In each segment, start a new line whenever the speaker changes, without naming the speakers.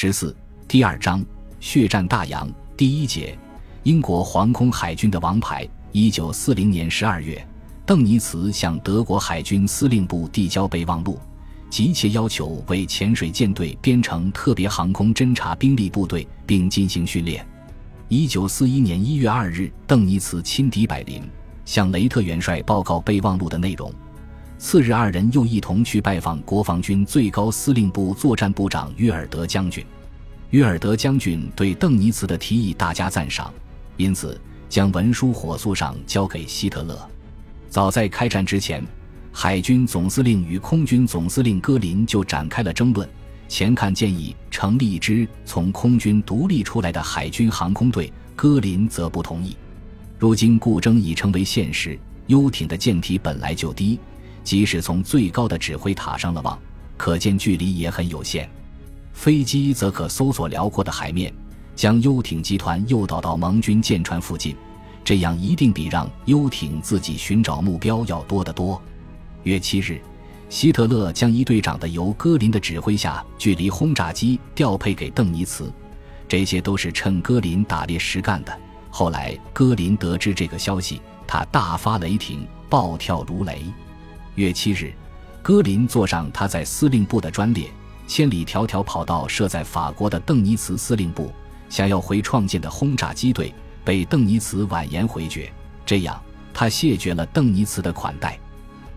十四第二章血战大洋第一节英国皇空海军的王牌。一九四零年十二月，邓尼茨向德国海军司令部递交备忘录，急切要求为潜水舰队编成特别航空侦察兵力部队，并进行训练。一九四一年一月二日，邓尼茨亲抵柏林，向雷特元帅报告备忘录的内容。次日，二人又一同去拜访国防军最高司令部作战部长约尔德将军。约尔德将军对邓尼茨的提议大加赞赏，因此将文书火速上交给希特勒。早在开战之前，海军总司令与空军总司令戈林就展开了争论。前看建议成立一支从空军独立出来的海军航空队，戈林则不同意。如今故争已成为现实，游艇的舰体本来就低。即使从最高的指挥塔上了望，可见距离也很有限。飞机则可搜索辽阔的海面，将游艇集团诱导到盟军舰船附近，这样一定比让游艇自己寻找目标要多得多。月七日，希特勒将一队长的由戈林的指挥下距离轰炸机调配给邓尼茨，这些都是趁戈林打猎时干的。后来戈林得知这个消息，他大发雷霆，暴跳如雷。月七日，戈林坐上他在司令部的专列，千里迢迢跑到设在法国的邓尼茨司令部，想要回创建的轰炸机队，被邓尼茨婉言回绝。这样，他谢绝了邓尼茨的款待，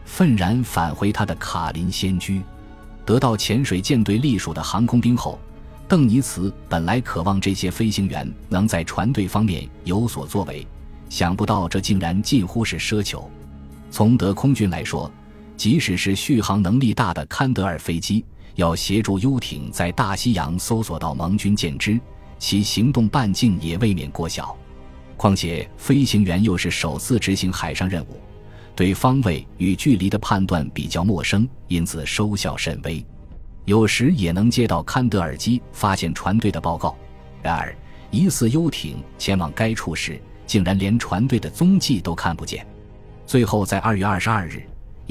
愤然返回他的卡林仙居。得到潜水舰队隶属的航空兵后，邓尼茨本来渴望这些飞行员能在船队方面有所作为，想不到这竟然近乎是奢求。从德空军来说，即使是续航能力大的堪德尔飞机，要协助游艇在大西洋搜索到盟军舰只，其行动半径也未免过小。况且飞行员又是首次执行海上任务，对方位与距离的判断比较陌生，因此收效甚微。有时也能接到堪德尔机发现船队的报告，然而疑似游艇前往该处时，竟然连船队的踪迹都看不见。最后在二月二十二日。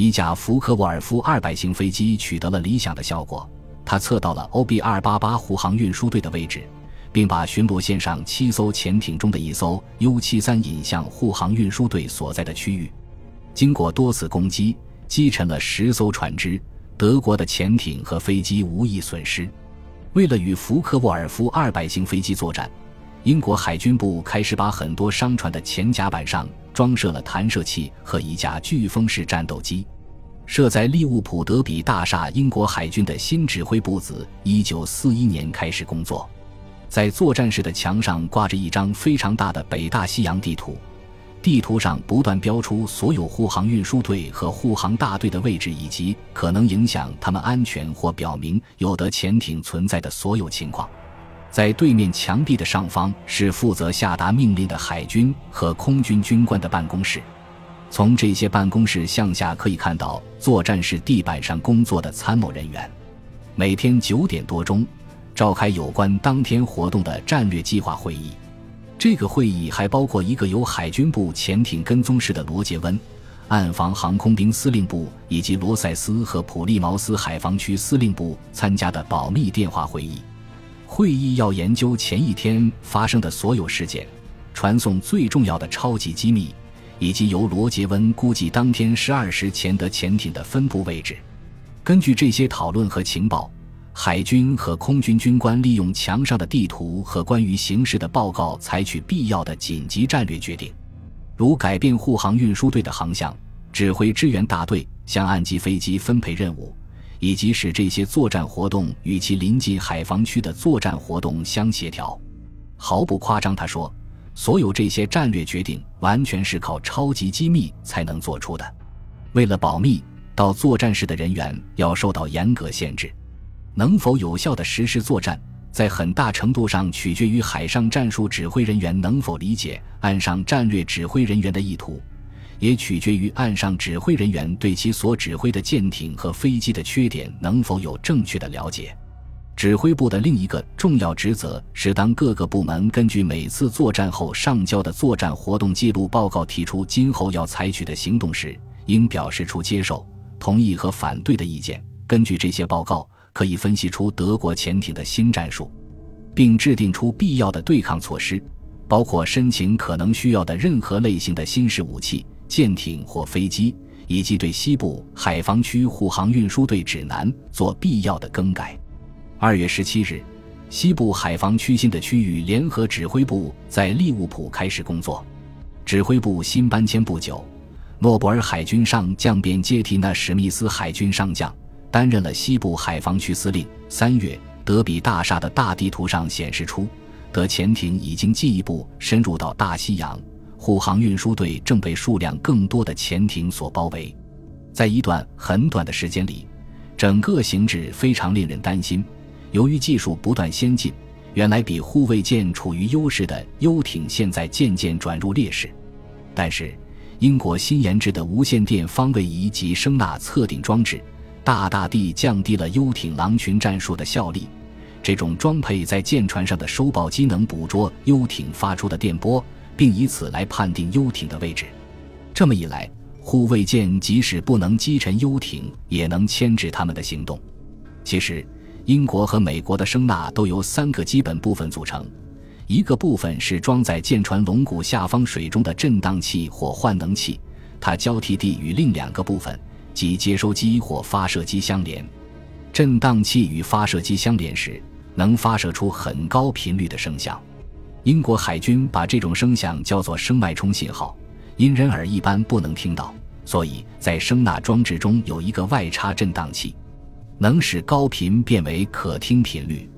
一架福克沃尔夫二百型飞机取得了理想的效果，它测到了 OB 二八八护航运输队的位置，并把巡逻线上七艘潜艇中的一艘 U 七三引向护航运输队所在的区域。经过多次攻击，击沉了十艘船只，德国的潜艇和飞机无一损失。为了与福克沃尔夫二百型飞机作战，英国海军部开始把很多商船的前甲板上。装设了弹射器和一架飓风式战斗机，设在利物浦德比大厦。英国海军的新指挥部子，一九四一年开始工作。在作战室的墙上挂着一张非常大的北大西洋地图，地图上不断标出所有护航运输队和护航大队的位置，以及可能影响他们安全或表明有的潜艇存在的所有情况。在对面墙壁的上方是负责下达命令的海军和空军军官的办公室。从这些办公室向下可以看到作战室地板上工作的参谋人员。每天九点多钟，召开有关当天活动的战略计划会议。这个会议还包括一个由海军部潜艇跟踪室的罗杰温、岸防航空兵司令部以及罗塞斯和普利茅斯海防区司令部参加的保密电话会议。会议要研究前一天发生的所有事件，传送最重要的超级机密，以及由罗杰温估计当天十二时前的潜艇的分布位置。根据这些讨论和情报，海军和空军军官利用墙上的地图和关于形势的报告，采取必要的紧急战略决定，如改变护航运输队的航向、指挥支援大队、向岸基飞机分配任务。以及使这些作战活动与其临近海防区的作战活动相协调，毫不夸张，他说，所有这些战略决定完全是靠超级机密才能做出的。为了保密，到作战室的人员要受到严格限制。能否有效地实施作战，在很大程度上取决于海上战术指挥人员能否理解岸上战略指挥人员的意图。也取决于岸上指挥人员对其所指挥的舰艇和飞机的缺点能否有正确的了解。指挥部的另一个重要职责是，当各个部门根据每次作战后上交的作战活动记录报告提出今后要采取的行动时，应表示出接受、同意和反对的意见。根据这些报告，可以分析出德国潜艇的新战术。并制定出必要的对抗措施，包括申请可能需要的任何类型的新式武器、舰艇或飞机，以及对西部海防区护航运输队指南做必要的更改。二月十七日，西部海防区新的区域联合指挥部在利物浦开始工作。指挥部新搬迁不久，诺布尔海军上将便接替那史密斯海军上将，担任了西部海防区司令。三月。德比大厦的大地图上显示出，德潜艇已经进一步深入到大西洋，护航运输队正被数量更多的潜艇所包围。在一段很短的时间里，整个形势非常令人担心。由于技术不断先进，原来比护卫舰处于优势的游艇现在渐渐转入劣势。但是，英国新研制的无线电方位仪及声纳测定装置。大大地降低了游艇狼群战术的效力。这种装配在舰船上的收报机能捕捉游艇发出的电波，并以此来判定游艇的位置。这么一来，护卫舰即使不能击沉游艇，也能牵制他们的行动。其实，英国和美国的声呐都由三个基本部分组成：一个部分是装在舰船龙骨下方水中的震荡器或换能器，它交替地与另两个部分。即接收机或发射机相连，振荡器与发射机相连时，能发射出很高频率的声响。英国海军把这种声响叫做声脉冲信号，因人耳一般不能听到，所以在声纳装置中有一个外插振荡器，能使高频变为可听频率。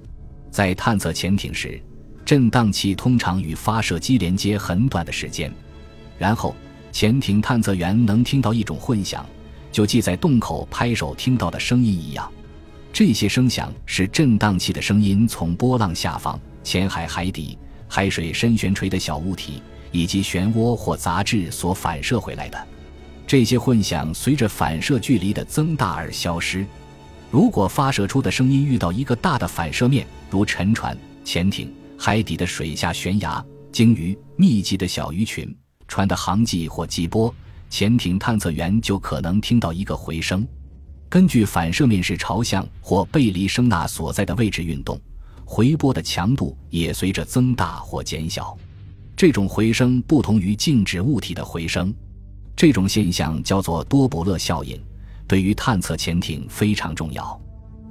在探测潜艇时，振荡器通常与发射机连接很短的时间，然后潜艇探测员能听到一种混响。就既在洞口拍手听到的声音一样，这些声响是振荡器的声音从波浪下方、浅海海底、海水深悬垂的小物体以及漩涡或杂质所反射回来的。这些混响随着反射距离的增大而消失。如果发射出的声音遇到一个大的反射面，如沉船、潜艇、海底的水下悬崖、鲸鱼、密集的小鱼群、船的航迹或激波。潜艇探测员就可能听到一个回声，根据反射面是朝向或背离声纳所在的位置运动，回波的强度也随着增大或减小。这种回声不同于静止物体的回声，这种现象叫做多伯勒效应，对于探测潜艇非常重要。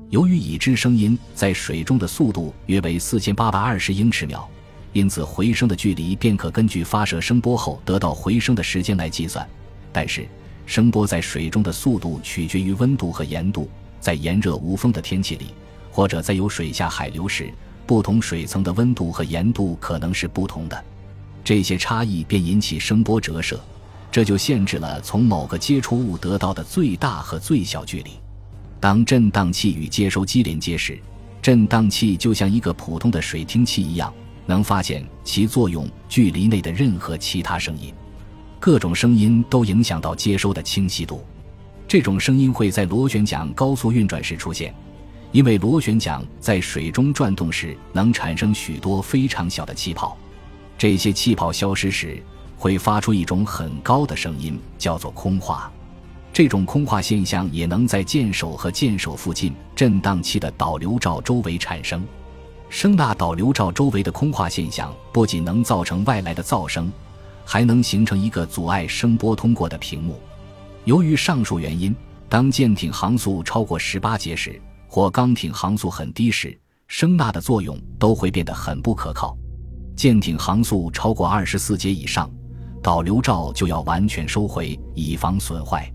由于已知声音在水中的速度约为四千八百二十英尺秒，因此回声的距离便可根据发射声波后得到回声的时间来计算。但是，声波在水中的速度取决于温度和盐度。在炎热无风的天气里，或者在有水下海流时，不同水层的温度和盐度可能是不同的。这些差异便引起声波折射，这就限制了从某个接触物得到的最大和最小距离。当振荡器与接收机连接时，振荡器就像一个普通的水听器一样，能发现其作用距离内的任何其他声音。各种声音都影响到接收的清晰度。这种声音会在螺旋桨高速运转时出现，因为螺旋桨在水中转动时能产生许多非常小的气泡。这些气泡消失时，会发出一种很高的声音，叫做空化。这种空化现象也能在舰首和舰首附近振荡器的导流罩周围产生。声呐导流罩周围的空化现象不仅能造成外来的噪声。还能形成一个阻碍声波通过的屏幕。由于上述原因，当舰艇航速超过十八节时，或钢艇航速很低时，声纳的作用都会变得很不可靠。舰艇航速超过二十四节以上，导流罩就要完全收回，以防损坏。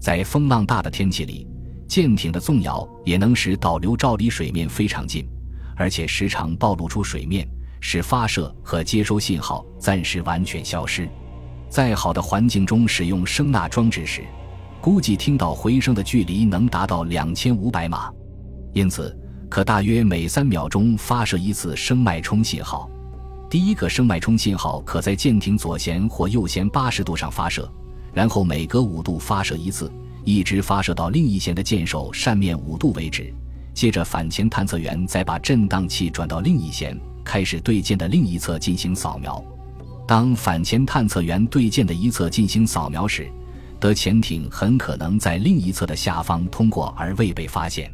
在风浪大的天气里，舰艇的纵摇也能使导流罩离水面非常近，而且时常暴露出水面。使发射和接收信号暂时完全消失。在好的环境中使用声纳装置时，估计听到回声的距离能达到两千五百码，因此可大约每三秒钟发射一次声脉冲信号。第一个声脉冲信号可在舰艇左舷或右舷八十度上发射，然后每隔五度发射一次，一直发射到另一舷的舰首扇面五度为止。接着，反潜探测员再把振荡器转到另一舷。开始对舰的另一侧进行扫描。当反潜探测员对舰的一侧进行扫描时，德潜艇很可能在另一侧的下方通过而未被发现。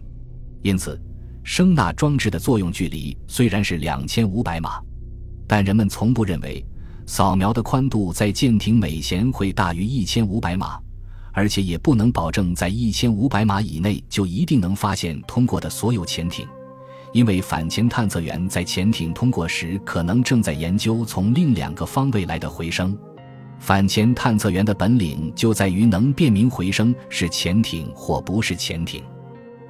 因此，声纳装置的作用距离虽然是两千五百码，但人们从不认为扫描的宽度在舰艇每舷会大于一千五百码，而且也不能保证在一千五百码以内就一定能发现通过的所有潜艇，因为反潜探测员在潜艇通过时可能正在研究从另两个方位来的回声。反潜探测员的本领就在于能辨明回声是潜艇或不是潜艇。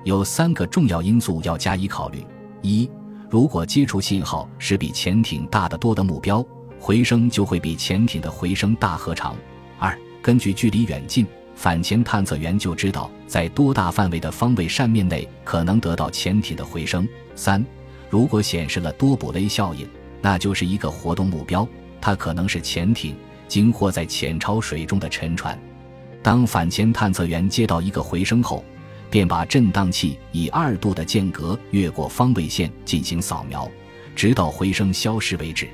有三个重要因素要加以考虑：一，如果接触信号是比潜艇大得多的目标，回声就会比潜艇的回声大和长；二，根据距离远近，反潜探测员就知道在多大范围的方位扇面内可能得到潜艇的回声；三，如果显示了多卜雷效应，那就是一个活动目标，它可能是潜艇，经或在浅潮水中的沉船。当反潜探测员接到一个回声后，便把振荡器以二度的间隔越过方位线进行扫描，直到回声消失为止，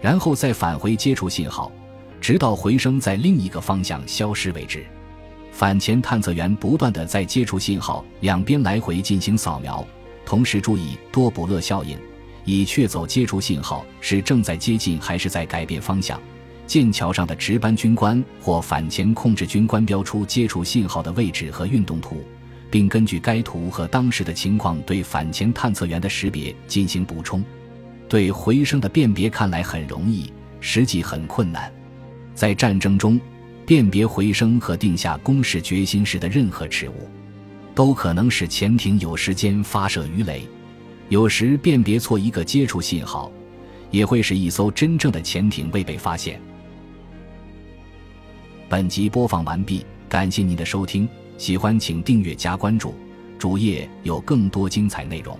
然后再返回接触信号，直到回声在另一个方向消失为止。反潜探测员不断的在接触信号两边来回进行扫描，同时注意多普勒效应，以确走接触信号是正在接近还是在改变方向。剑桥上的值班军官或反潜控制军官标出接触信号的位置和运动图。并根据该图和当时的情况对反潜探测员的识别进行补充。对回声的辨别看来很容易，实际很困难。在战争中，辨别回声和定下攻势决心时的任何事物，都可能使潜艇有时间发射鱼雷。有时辨别错一个接触信号，也会使一艘真正的潜艇未被发现。本集播放完毕，感谢您的收听。喜欢请订阅加关注，主页有更多精彩内容。